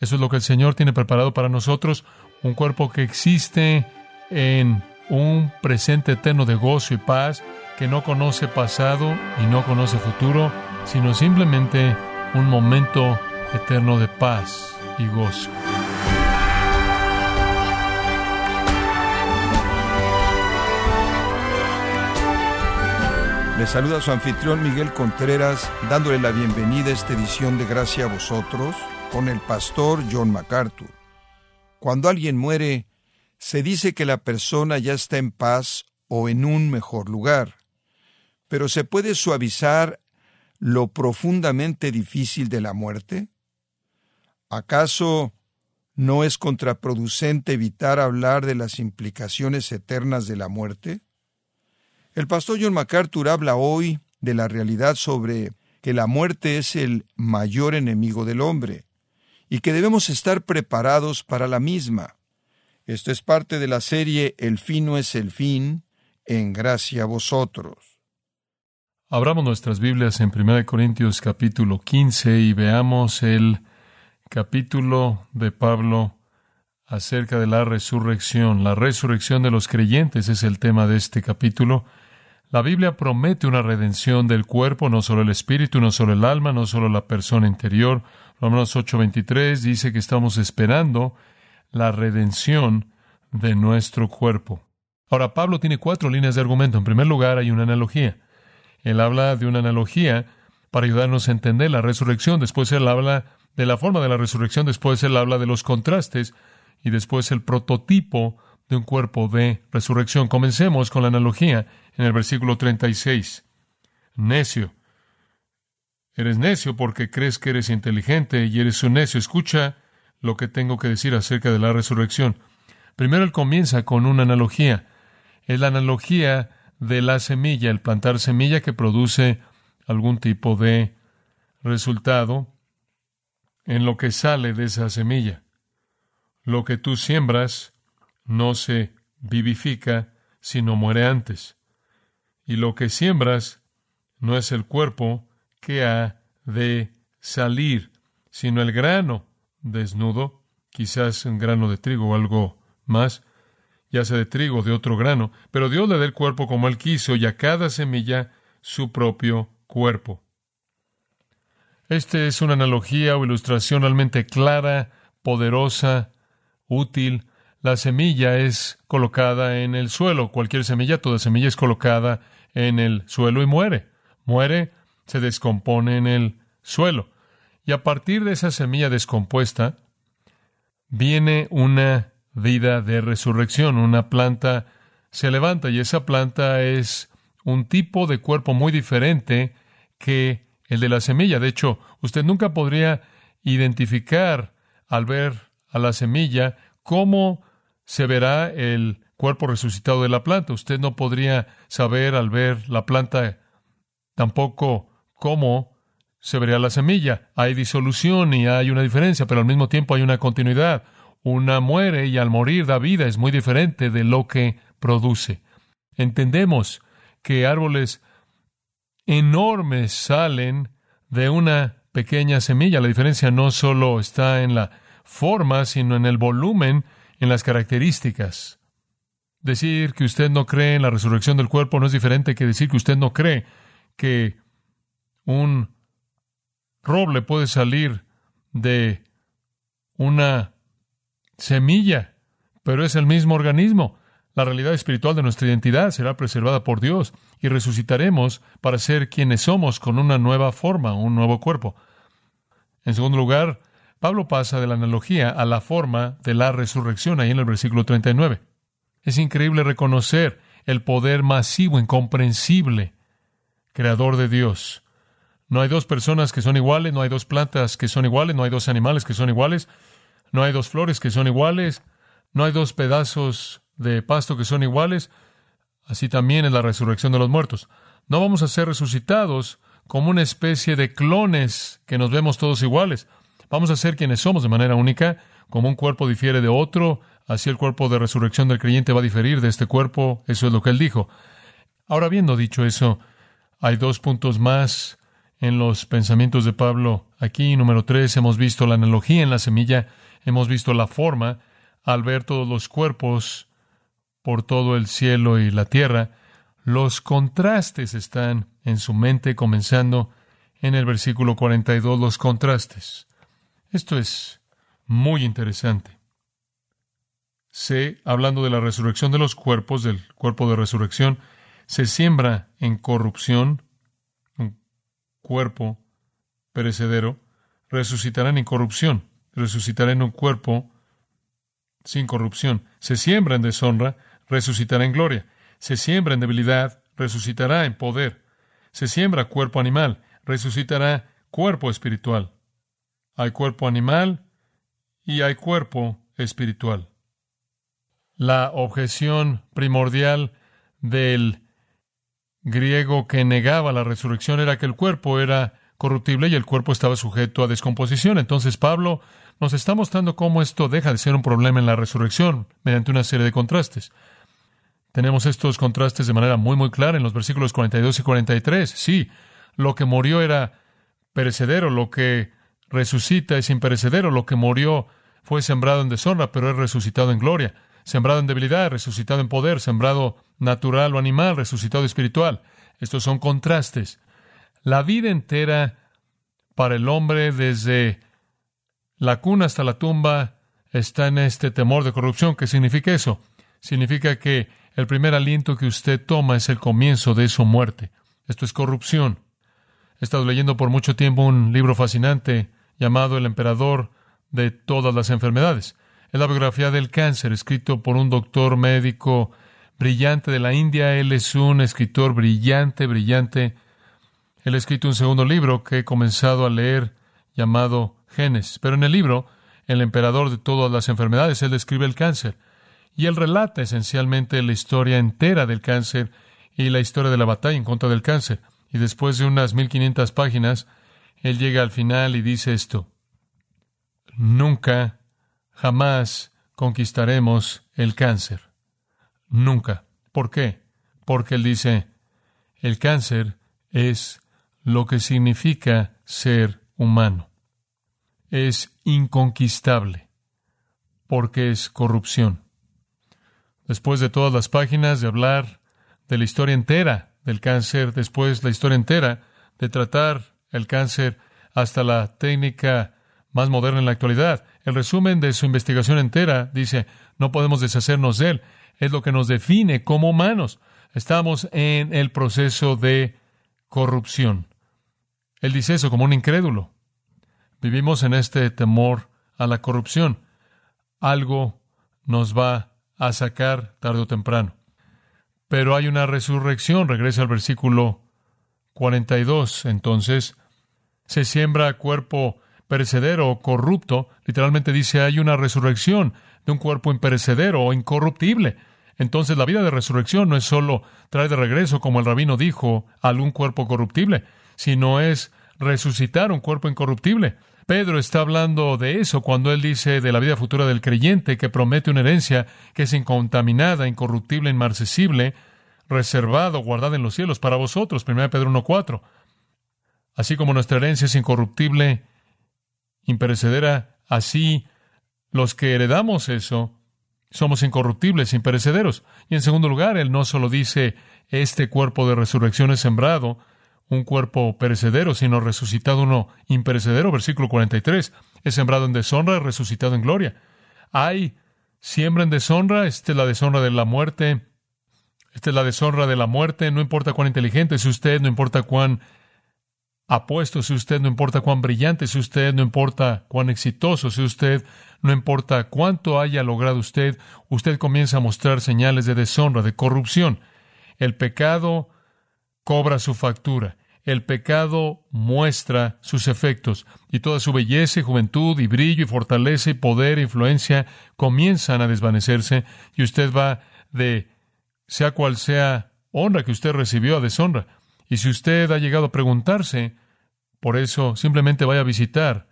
Eso es lo que el Señor tiene preparado para nosotros, un cuerpo que existe en un presente eterno de gozo y paz, que no conoce pasado y no conoce futuro, sino simplemente un momento eterno de paz y gozo. Le saluda su anfitrión Miguel Contreras, dándole la bienvenida a esta edición de Gracia a vosotros con el pastor John MacArthur. Cuando alguien muere, se dice que la persona ya está en paz o en un mejor lugar, pero ¿se puede suavizar lo profundamente difícil de la muerte? ¿Acaso no es contraproducente evitar hablar de las implicaciones eternas de la muerte? El pastor John MacArthur habla hoy de la realidad sobre que la muerte es el mayor enemigo del hombre y que debemos estar preparados para la misma. Esto es parte de la serie El fin no es el fin, en gracia a vosotros. Abramos nuestras Biblias en 1 Corintios capítulo 15 y veamos el capítulo de Pablo acerca de la resurrección. La resurrección de los creyentes es el tema de este capítulo. La Biblia promete una redención del cuerpo, no solo el espíritu, no solo el alma, no solo la persona interior. Romanos 8:23 dice que estamos esperando la redención de nuestro cuerpo. Ahora, Pablo tiene cuatro líneas de argumento. En primer lugar, hay una analogía. Él habla de una analogía para ayudarnos a entender la resurrección. Después él habla de la forma de la resurrección. Después él habla de los contrastes. Y después el prototipo de un cuerpo de resurrección. Comencemos con la analogía en el versículo 36. Necio. Eres necio porque crees que eres inteligente y eres un necio. Escucha lo que tengo que decir acerca de la resurrección. Primero él comienza con una analogía. Es la analogía de la semilla, el plantar semilla que produce algún tipo de resultado en lo que sale de esa semilla. Lo que tú siembras no se vivifica, sino muere antes y lo que siembras no es el cuerpo que ha de salir, sino el grano desnudo, quizás un grano de trigo o algo más, ya sea de trigo o de otro grano, pero Dios le da el cuerpo como Él quiso y a cada semilla su propio cuerpo. Esta es una analogía o ilustración realmente clara, poderosa, útil. La semilla es colocada en el suelo. Cualquier semilla, toda semilla es colocada en el suelo y muere. Muere, se descompone en el suelo. Y a partir de esa semilla descompuesta, viene una vida de resurrección. Una planta se levanta y esa planta es un tipo de cuerpo muy diferente que el de la semilla. De hecho, usted nunca podría identificar al ver a la semilla cómo se verá el cuerpo resucitado de la planta. Usted no podría saber al ver la planta tampoco cómo se vería la semilla. Hay disolución y hay una diferencia, pero al mismo tiempo hay una continuidad. Una muere y al morir da vida. Es muy diferente de lo que produce. Entendemos que árboles enormes salen de una pequeña semilla. La diferencia no solo está en la forma, sino en el volumen, en las características. Decir que usted no cree en la resurrección del cuerpo no es diferente que decir que usted no cree que un roble puede salir de una semilla, pero es el mismo organismo. La realidad espiritual de nuestra identidad será preservada por Dios y resucitaremos para ser quienes somos con una nueva forma, un nuevo cuerpo. En segundo lugar, Pablo pasa de la analogía a la forma de la resurrección ahí en el versículo 39. Es increíble reconocer el poder masivo, incomprensible, creador de Dios. No hay dos personas que son iguales, no hay dos plantas que son iguales, no hay dos animales que son iguales, no hay dos flores que son iguales, no hay dos pedazos de pasto que son iguales. Así también es la resurrección de los muertos. No vamos a ser resucitados como una especie de clones que nos vemos todos iguales. Vamos a ser quienes somos de manera única, como un cuerpo difiere de otro, Así el cuerpo de resurrección del creyente va a diferir de este cuerpo. Eso es lo que él dijo. Ahora, habiendo dicho eso, hay dos puntos más en los pensamientos de Pablo. Aquí, número tres, hemos visto la analogía en la semilla, hemos visto la forma al ver todos los cuerpos por todo el cielo y la tierra. Los contrastes están en su mente, comenzando en el versículo 42, los contrastes. Esto es muy interesante. Se, hablando de la resurrección de los cuerpos, del cuerpo de resurrección, se siembra en corrupción, cuerpo perecedero, resucitará en incorrupción, resucitará en un cuerpo sin corrupción. Se siembra en deshonra, resucitará en gloria. Se siembra en debilidad, resucitará en poder. Se siembra cuerpo animal, resucitará cuerpo espiritual. Hay cuerpo animal y hay cuerpo espiritual. La objeción primordial del griego que negaba la resurrección era que el cuerpo era corruptible y el cuerpo estaba sujeto a descomposición. Entonces Pablo nos está mostrando cómo esto deja de ser un problema en la resurrección mediante una serie de contrastes. Tenemos estos contrastes de manera muy, muy clara en los versículos 42 y 43. Sí, lo que murió era perecedero, lo que resucita es imperecedero, lo que murió fue sembrado en deshonra, pero es resucitado en gloria, sembrado en debilidad, resucitado en poder, sembrado natural o animal, resucitado espiritual. Estos son contrastes. La vida entera para el hombre desde la cuna hasta la tumba está en este temor de corrupción. ¿Qué significa eso? Significa que el primer aliento que usted toma es el comienzo de su muerte. Esto es corrupción. He estado leyendo por mucho tiempo un libro fascinante llamado El emperador de todas las enfermedades. Es la biografía del cáncer, escrito por un doctor médico brillante de la India. Él es un escritor brillante, brillante. Él ha escrito un segundo libro que he comenzado a leer llamado Genes. Pero en el libro, El emperador de todas las enfermedades, él describe el cáncer. Y él relata esencialmente la historia entera del cáncer y la historia de la batalla en contra del cáncer. Y después de unas 1500 páginas, él llega al final y dice esto. Nunca, jamás conquistaremos el cáncer. Nunca. ¿Por qué? Porque él dice, el cáncer es lo que significa ser humano. Es inconquistable porque es corrupción. Después de todas las páginas de hablar de la historia entera del cáncer, después la historia entera de tratar el cáncer hasta la técnica más moderna en la actualidad. El resumen de su investigación entera dice, no podemos deshacernos de él. Es lo que nos define como humanos. Estamos en el proceso de corrupción. Él dice eso como un incrédulo. Vivimos en este temor a la corrupción. Algo nos va a sacar tarde o temprano. Pero hay una resurrección. Regresa al versículo 42. Entonces, se siembra cuerpo perecedero o corrupto. Literalmente dice, hay una resurrección de un cuerpo imperecedero o incorruptible. Entonces la vida de resurrección no es solo traer de regreso, como el rabino dijo, algún cuerpo corruptible, sino es resucitar un cuerpo incorruptible. Pedro está hablando de eso cuando él dice de la vida futura del creyente que promete una herencia que es incontaminada, incorruptible, inmarcesible, reservado, guardada en los cielos para vosotros. 1 Pedro 1.4. Así como nuestra herencia es incorruptible, imperecedera, así los que heredamos eso somos incorruptibles, imperecederos. Y en segundo lugar, él no solo dice este cuerpo de resurrección es sembrado, un cuerpo perecedero, sino resucitado uno imperecedero, versículo 43, es sembrado en deshonra, resucitado en gloria. Hay siembra en deshonra, esta es la deshonra de la muerte, esta es la deshonra de la muerte, no importa cuán inteligente es usted, no importa cuán apuesto sea usted, no importa cuán brillante sea usted, no importa cuán exitoso sea usted, no importa cuánto haya logrado usted, usted comienza a mostrar señales de deshonra, de corrupción. El pecado cobra su factura. El pecado muestra sus efectos y toda su belleza y juventud y brillo y fortaleza y poder e influencia comienzan a desvanecerse y usted va de sea cual sea honra que usted recibió a deshonra. Y si usted ha llegado a preguntarse, por eso simplemente vaya a visitar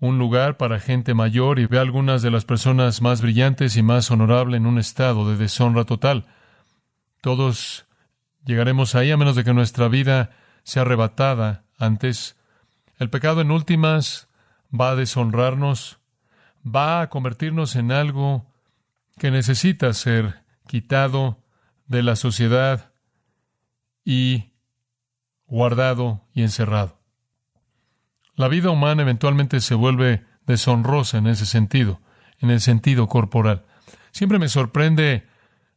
un lugar para gente mayor y ve a algunas de las personas más brillantes y más honorables en un estado de deshonra total. Todos llegaremos ahí a menos de que nuestra vida sea arrebatada antes. El pecado en últimas va a deshonrarnos, va a convertirnos en algo que necesita ser quitado de la sociedad y guardado y encerrado. La vida humana eventualmente se vuelve deshonrosa en ese sentido, en el sentido corporal. Siempre me sorprende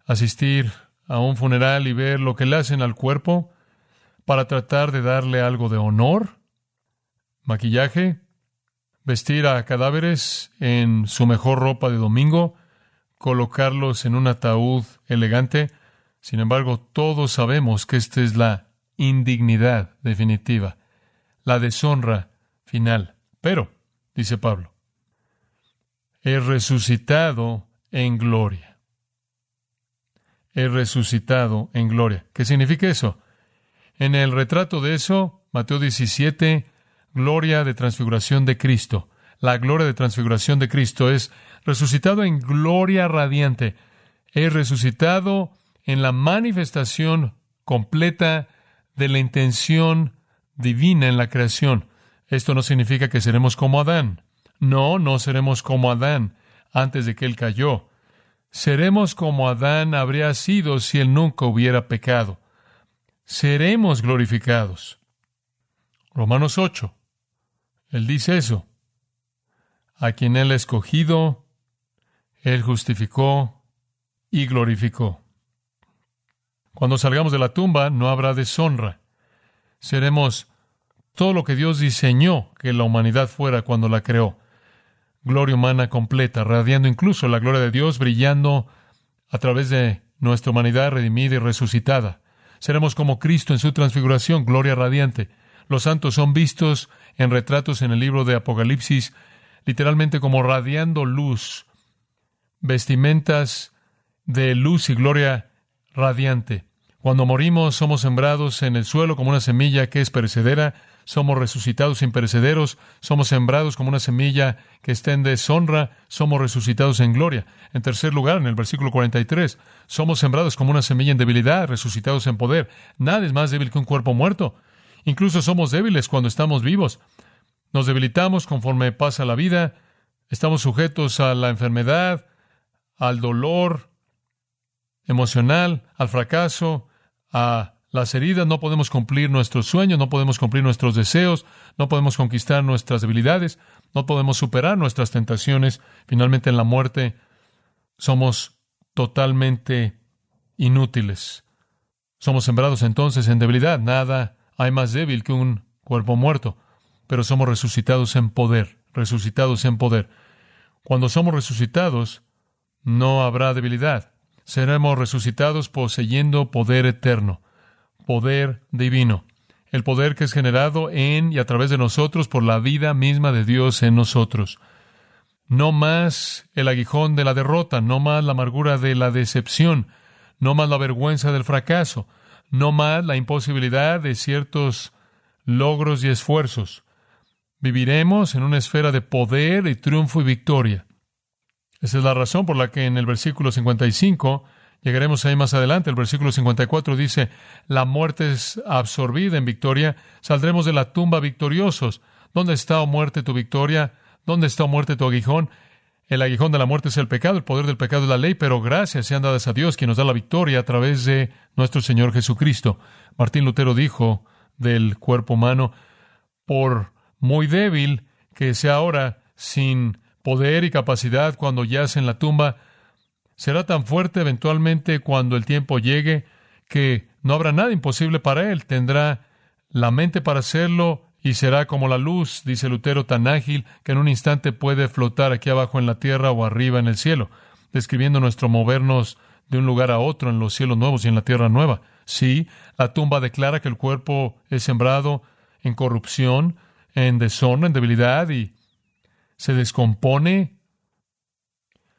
asistir a un funeral y ver lo que le hacen al cuerpo para tratar de darle algo de honor, maquillaje, vestir a cadáveres en su mejor ropa de domingo, colocarlos en un ataúd elegante. Sin embargo, todos sabemos que esta es la indignidad definitiva, la deshonra final. Pero, dice Pablo, he resucitado en gloria. He resucitado en gloria. ¿Qué significa eso? En el retrato de eso, Mateo 17, gloria de transfiguración de Cristo. La gloria de transfiguración de Cristo es resucitado en gloria radiante. Es resucitado en la manifestación completa de la intención divina en la creación. Esto no significa que seremos como Adán. No, no seremos como Adán antes de que él cayó. Seremos como Adán habría sido si él nunca hubiera pecado. Seremos glorificados. Romanos 8. Él dice eso. A quien él ha escogido, él justificó y glorificó. Cuando salgamos de la tumba no habrá deshonra. Seremos todo lo que Dios diseñó que la humanidad fuera cuando la creó. Gloria humana completa, radiando incluso la gloria de Dios, brillando a través de nuestra humanidad redimida y resucitada. Seremos como Cristo en su transfiguración, gloria radiante. Los santos son vistos en retratos en el libro de Apocalipsis, literalmente como radiando luz, vestimentas de luz y gloria radiante. Cuando morimos somos sembrados en el suelo como una semilla que es perecedera, somos resucitados imperecederos, somos sembrados como una semilla que está en deshonra, somos resucitados en gloria. En tercer lugar, en el versículo 43, somos sembrados como una semilla en debilidad, resucitados en poder. Nada es más débil que un cuerpo muerto. Incluso somos débiles cuando estamos vivos. Nos debilitamos conforme pasa la vida, estamos sujetos a la enfermedad, al dolor emocional, al fracaso, a las heridas, no podemos cumplir nuestros sueños, no podemos cumplir nuestros deseos, no podemos conquistar nuestras debilidades, no podemos superar nuestras tentaciones. Finalmente en la muerte somos totalmente inútiles. Somos sembrados entonces en debilidad. Nada hay más débil que un cuerpo muerto, pero somos resucitados en poder, resucitados en poder. Cuando somos resucitados, no habrá debilidad. Seremos resucitados poseyendo poder eterno, poder divino, el poder que es generado en y a través de nosotros por la vida misma de Dios en nosotros. No más el aguijón de la derrota, no más la amargura de la decepción, no más la vergüenza del fracaso, no más la imposibilidad de ciertos logros y esfuerzos. Viviremos en una esfera de poder y triunfo y victoria. Esa es la razón por la que en el versículo 55, llegaremos ahí más adelante, el versículo 54 dice, la muerte es absorbida en victoria, saldremos de la tumba victoriosos. ¿Dónde está, oh muerte, tu victoria? ¿Dónde está, oh muerte, tu aguijón? El aguijón de la muerte es el pecado, el poder del pecado es la ley, pero gracias sean dadas a Dios quien nos da la victoria a través de nuestro Señor Jesucristo. Martín Lutero dijo del cuerpo humano, por muy débil que sea ahora, sin poder y capacidad cuando yace en la tumba, será tan fuerte eventualmente cuando el tiempo llegue que no habrá nada imposible para él. Tendrá la mente para hacerlo y será como la luz, dice Lutero, tan ágil que en un instante puede flotar aquí abajo en la tierra o arriba en el cielo, describiendo nuestro movernos de un lugar a otro en los cielos nuevos y en la tierra nueva. Sí, la tumba declara que el cuerpo es sembrado en corrupción, en deshonra, en debilidad y se descompone.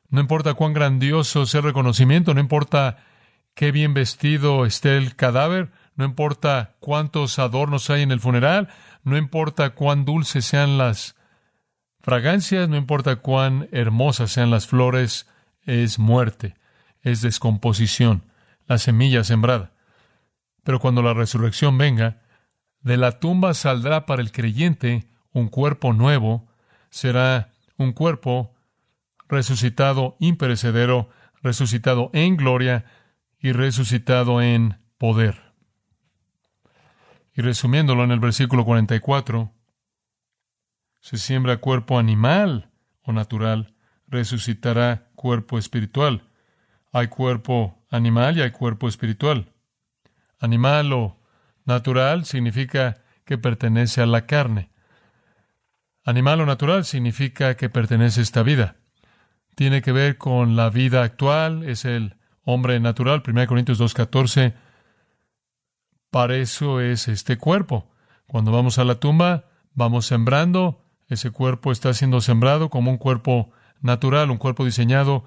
No importa cuán grandioso sea el reconocimiento, no importa qué bien vestido esté el cadáver, no importa cuántos adornos hay en el funeral, no importa cuán dulces sean las fragancias, no importa cuán hermosas sean las flores, es muerte, es descomposición, la semilla sembrada. Pero cuando la resurrección venga, De la tumba saldrá para el creyente un cuerpo nuevo, será un cuerpo resucitado imperecedero, resucitado en gloria y resucitado en poder. Y resumiéndolo en el versículo 44, se siembra cuerpo animal o natural, resucitará cuerpo espiritual. Hay cuerpo animal y hay cuerpo espiritual. Animal o natural significa que pertenece a la carne. Animal o natural significa que pertenece a esta vida. Tiene que ver con la vida actual, es el hombre natural. 1 Corintios 2.14. Para eso es este cuerpo. Cuando vamos a la tumba, vamos sembrando. Ese cuerpo está siendo sembrado como un cuerpo natural, un cuerpo diseñado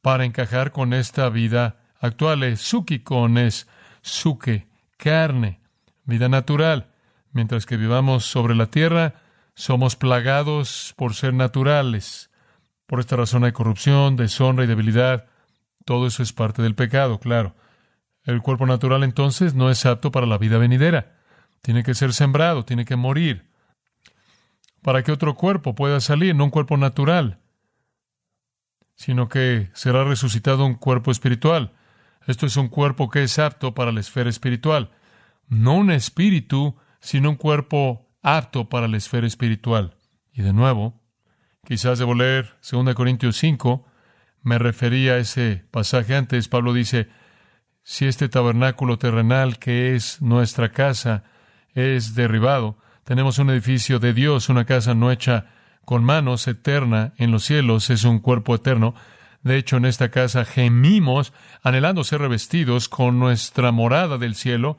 para encajar con esta vida actual. Es sukikon, es suke, carne, vida natural. Mientras que vivamos sobre la tierra, somos plagados por ser naturales. Por esta razón hay corrupción, deshonra y debilidad. Todo eso es parte del pecado, claro. El cuerpo natural entonces no es apto para la vida venidera. Tiene que ser sembrado, tiene que morir. Para que otro cuerpo pueda salir, no un cuerpo natural, sino que será resucitado un cuerpo espiritual. Esto es un cuerpo que es apto para la esfera espiritual. No un espíritu, sino un cuerpo apto para la esfera espiritual. Y de nuevo, quizás debo leer 2 Corintios 5, me refería a ese pasaje antes. Pablo dice, si este tabernáculo terrenal que es nuestra casa es derribado, tenemos un edificio de Dios, una casa no hecha con manos, eterna en los cielos, es un cuerpo eterno. De hecho, en esta casa gemimos, anhelando ser revestidos con nuestra morada del cielo,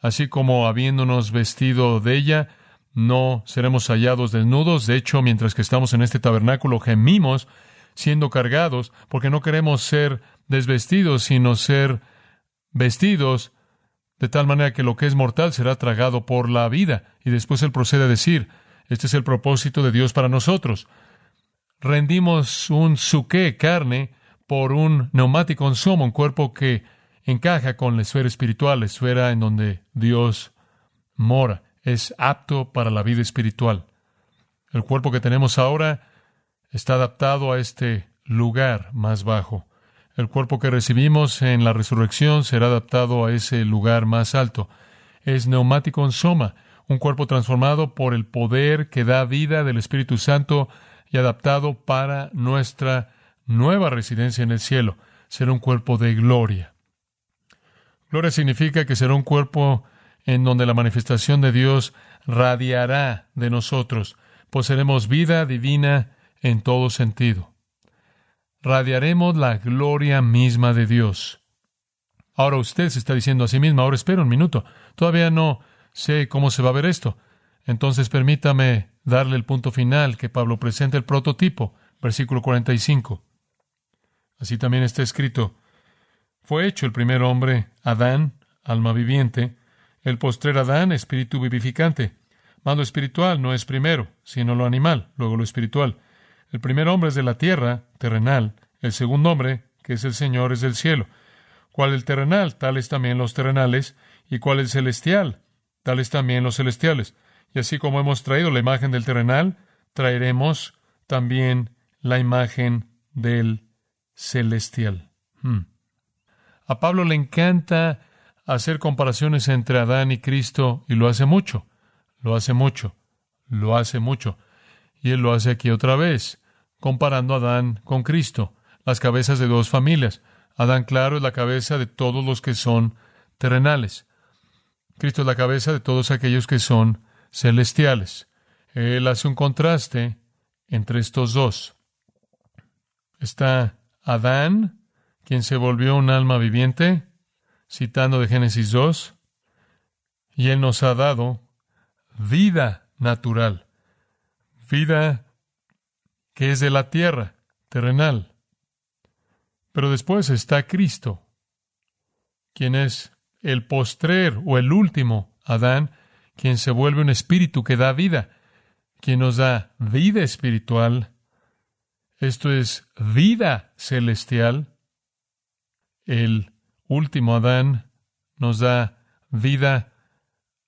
así como habiéndonos vestido de ella, no seremos hallados desnudos. De hecho, mientras que estamos en este tabernáculo, gemimos siendo cargados, porque no queremos ser desvestidos, sino ser vestidos de tal manera que lo que es mortal será tragado por la vida. Y después él procede a decir, este es el propósito de Dios para nosotros. Rendimos un suque, carne, por un neumático en un cuerpo que encaja con la esfera espiritual, la esfera en donde Dios mora. Es apto para la vida espiritual. El cuerpo que tenemos ahora está adaptado a este lugar más bajo. El cuerpo que recibimos en la resurrección será adaptado a ese lugar más alto. Es neumático en soma, un cuerpo transformado por el poder que da vida del Espíritu Santo y adaptado para nuestra nueva residencia en el cielo. Será un cuerpo de gloria. Gloria significa que será un cuerpo en donde la manifestación de Dios radiará de nosotros. Poseeremos vida divina en todo sentido. Radiaremos la gloria misma de Dios. Ahora usted se está diciendo a sí mismo, ahora espera un minuto, todavía no sé cómo se va a ver esto. Entonces permítame darle el punto final que Pablo presenta el prototipo, versículo 45. Así también está escrito, fue hecho el primer hombre, Adán, alma viviente, el postrer Adán, espíritu vivificante. Mando espiritual no es primero, sino lo animal, luego lo espiritual. El primer hombre es de la tierra, terrenal, el segundo hombre, que es el Señor, es del cielo. ¿Cuál el terrenal? Tales también los terrenales, y cuál el celestial, tales también los celestiales. Y así como hemos traído la imagen del terrenal, traeremos también la imagen del celestial. Hmm. A Pablo le encanta hacer comparaciones entre Adán y Cristo y lo hace mucho, lo hace mucho, lo hace mucho. Y él lo hace aquí otra vez, comparando Adán con Cristo, las cabezas de dos familias. Adán, claro, es la cabeza de todos los que son terrenales. Cristo es la cabeza de todos aquellos que son celestiales. Él hace un contraste entre estos dos. Está Adán, quien se volvió un alma viviente, citando de Génesis 2, y Él nos ha dado vida natural, vida que es de la tierra, terrenal. Pero después está Cristo, quien es el postrer o el último Adán, quien se vuelve un espíritu que da vida, quien nos da vida espiritual. Esto es vida celestial. El último Adán nos da vida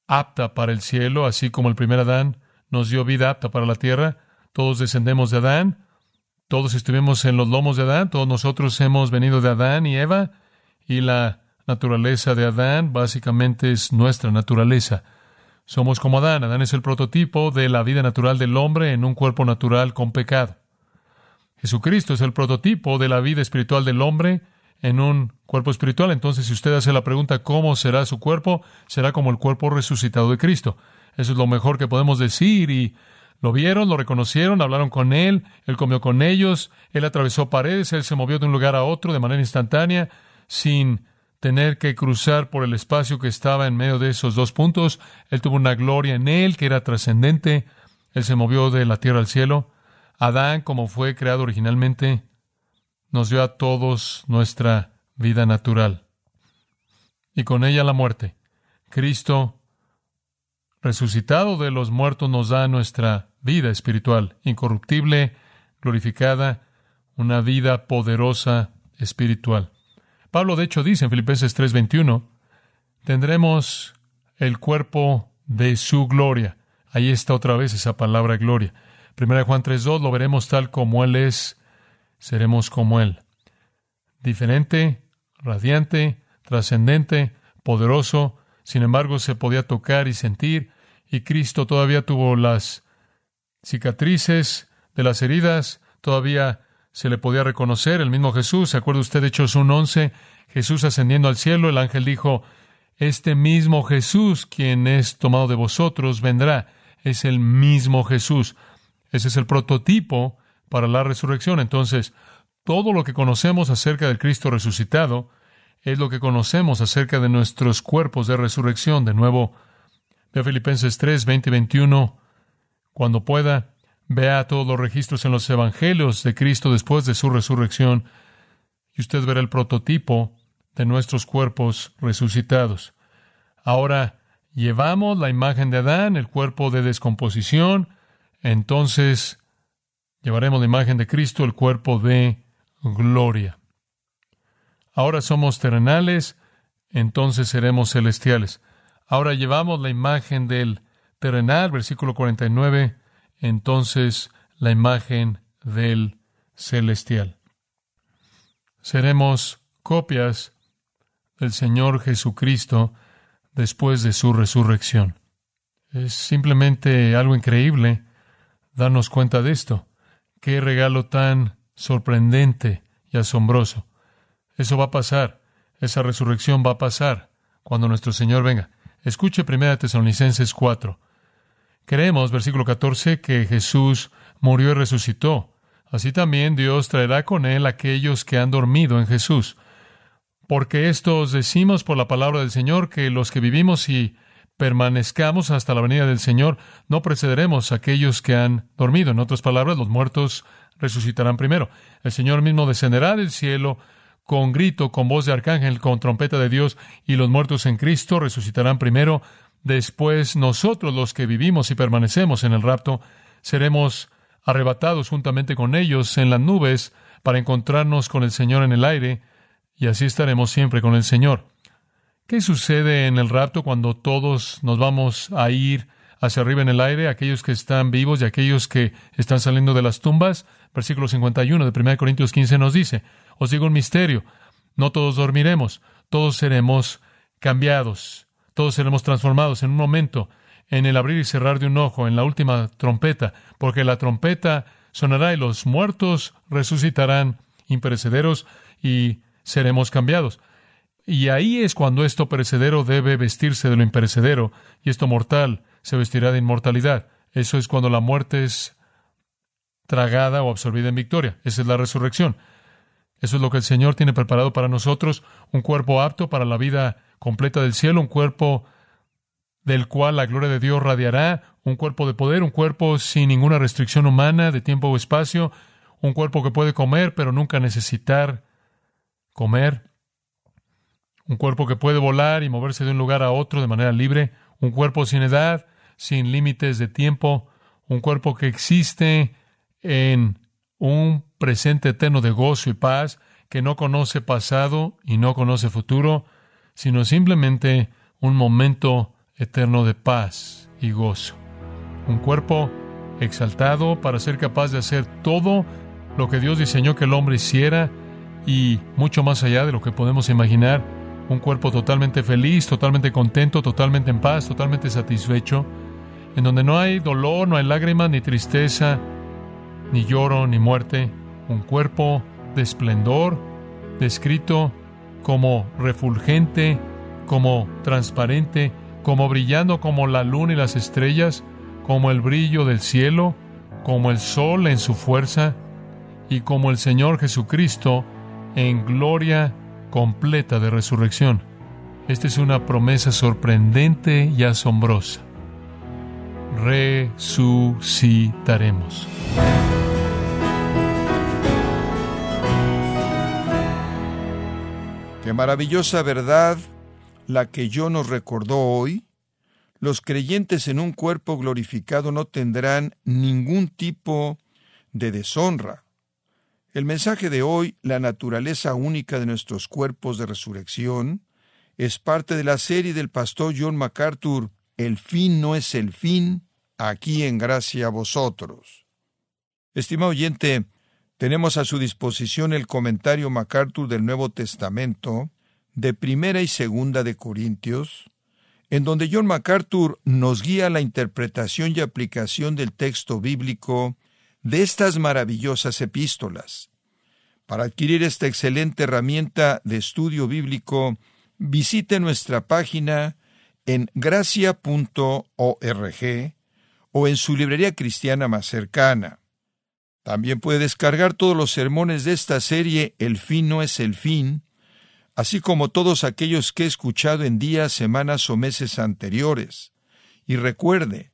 apta para el cielo, así como el primer Adán nos dio vida apta para la tierra. Todos descendemos de Adán, todos estuvimos en los lomos de Adán, todos nosotros hemos venido de Adán y Eva, y la naturaleza de Adán básicamente es nuestra naturaleza. Somos como Adán. Adán es el prototipo de la vida natural del hombre en un cuerpo natural con pecado. Jesucristo es el prototipo de la vida espiritual del hombre en un cuerpo espiritual. Entonces, si usted hace la pregunta ¿cómo será su cuerpo? Será como el cuerpo resucitado de Cristo. Eso es lo mejor que podemos decir y lo vieron, lo reconocieron, hablaron con él, él comió con ellos, él atravesó paredes, él se movió de un lugar a otro de manera instantánea, sin tener que cruzar por el espacio que estaba en medio de esos dos puntos. Él tuvo una gloria en él que era trascendente. Él se movió de la tierra al cielo. Adán, como fue creado originalmente, nos dio a todos nuestra vida natural y con ella la muerte. Cristo, resucitado de los muertos, nos da nuestra vida espiritual, incorruptible, glorificada, una vida poderosa espiritual. Pablo, de hecho, dice en Filipenses 3:21, tendremos el cuerpo de su gloria. Ahí está otra vez esa palabra gloria. Primera Juan 3.2, lo veremos tal como Él es seremos como Él. Diferente, radiante, trascendente, poderoso, sin embargo se podía tocar y sentir, y Cristo todavía tuvo las cicatrices de las heridas, todavía se le podía reconocer, el mismo Jesús, ¿se acuerda usted de Hechos 1.11? Jesús ascendiendo al cielo, el ángel dijo, este mismo Jesús, quien es tomado de vosotros, vendrá. Es el mismo Jesús. Ese es el prototipo para la resurrección. Entonces, todo lo que conocemos acerca del Cristo resucitado es lo que conocemos acerca de nuestros cuerpos de resurrección. De nuevo, vea Filipenses 3, 20 y 21. Cuando pueda, vea todos los registros en los evangelios de Cristo después de su resurrección y usted verá el prototipo de nuestros cuerpos resucitados. Ahora, llevamos la imagen de Adán, el cuerpo de descomposición, entonces Llevaremos la imagen de Cristo, el cuerpo de gloria. Ahora somos terrenales, entonces seremos celestiales. Ahora llevamos la imagen del terrenal, versículo 49, entonces la imagen del celestial. Seremos copias del Señor Jesucristo después de su resurrección. Es simplemente algo increíble darnos cuenta de esto. Qué regalo tan sorprendente y asombroso. Eso va a pasar. Esa resurrección va a pasar cuando nuestro Señor venga. Escuche 1 Tesalonicenses 4. Creemos, versículo 14, que Jesús murió y resucitó. Así también Dios traerá con él aquellos que han dormido en Jesús. Porque esto os decimos por la palabra del Señor, que los que vivimos y permanezcamos hasta la venida del Señor, no precederemos a aquellos que han dormido. En otras palabras, los muertos resucitarán primero. El Señor mismo descenderá del cielo con grito, con voz de arcángel, con trompeta de Dios, y los muertos en Cristo resucitarán primero. Después nosotros los que vivimos y permanecemos en el rapto, seremos arrebatados juntamente con ellos en las nubes para encontrarnos con el Señor en el aire, y así estaremos siempre con el Señor. ¿Qué sucede en el rapto cuando todos nos vamos a ir hacia arriba en el aire, aquellos que están vivos y aquellos que están saliendo de las tumbas? Versículo 51 de 1 Corintios 15 nos dice, os digo un misterio, no todos dormiremos, todos seremos cambiados, todos seremos transformados en un momento, en el abrir y cerrar de un ojo, en la última trompeta, porque la trompeta sonará y los muertos resucitarán imperecederos y seremos cambiados. Y ahí es cuando esto perecedero debe vestirse de lo imperecedero y esto mortal se vestirá de inmortalidad. Eso es cuando la muerte es tragada o absorbida en victoria. Esa es la resurrección. Eso es lo que el Señor tiene preparado para nosotros, un cuerpo apto para la vida completa del cielo, un cuerpo del cual la gloria de Dios radiará, un cuerpo de poder, un cuerpo sin ninguna restricción humana de tiempo o espacio, un cuerpo que puede comer pero nunca necesitar comer, un cuerpo que puede volar y moverse de un lugar a otro de manera libre, un cuerpo sin edad, sin límites de tiempo, un cuerpo que existe en un presente eterno de gozo y paz, que no conoce pasado y no conoce futuro, sino simplemente un momento eterno de paz y gozo. Un cuerpo exaltado para ser capaz de hacer todo lo que Dios diseñó que el hombre hiciera y mucho más allá de lo que podemos imaginar. Un cuerpo totalmente feliz, totalmente contento, totalmente en paz, totalmente satisfecho, en donde no hay dolor, no hay lágrimas, ni tristeza, ni lloro, ni muerte. Un cuerpo de esplendor, descrito como refulgente, como transparente, como brillando como la luna y las estrellas, como el brillo del cielo, como el sol en su fuerza, y como el Señor Jesucristo en gloria completa de resurrección. Esta es una promesa sorprendente y asombrosa. Resucitaremos. Qué maravillosa verdad la que yo nos recordó hoy. Los creyentes en un cuerpo glorificado no tendrán ningún tipo de deshonra. El mensaje de hoy, la naturaleza única de nuestros cuerpos de resurrección, es parte de la serie del pastor John MacArthur, El fin no es el fin, aquí en gracia a vosotros. Estimado oyente, tenemos a su disposición el comentario MacArthur del Nuevo Testamento, de Primera y Segunda de Corintios, en donde John MacArthur nos guía la interpretación y aplicación del texto bíblico de estas maravillosas epístolas. Para adquirir esta excelente herramienta de estudio bíblico, visite nuestra página en gracia.org o en su librería cristiana más cercana. También puede descargar todos los sermones de esta serie El fin no es el fin, así como todos aquellos que he escuchado en días, semanas o meses anteriores. Y recuerde,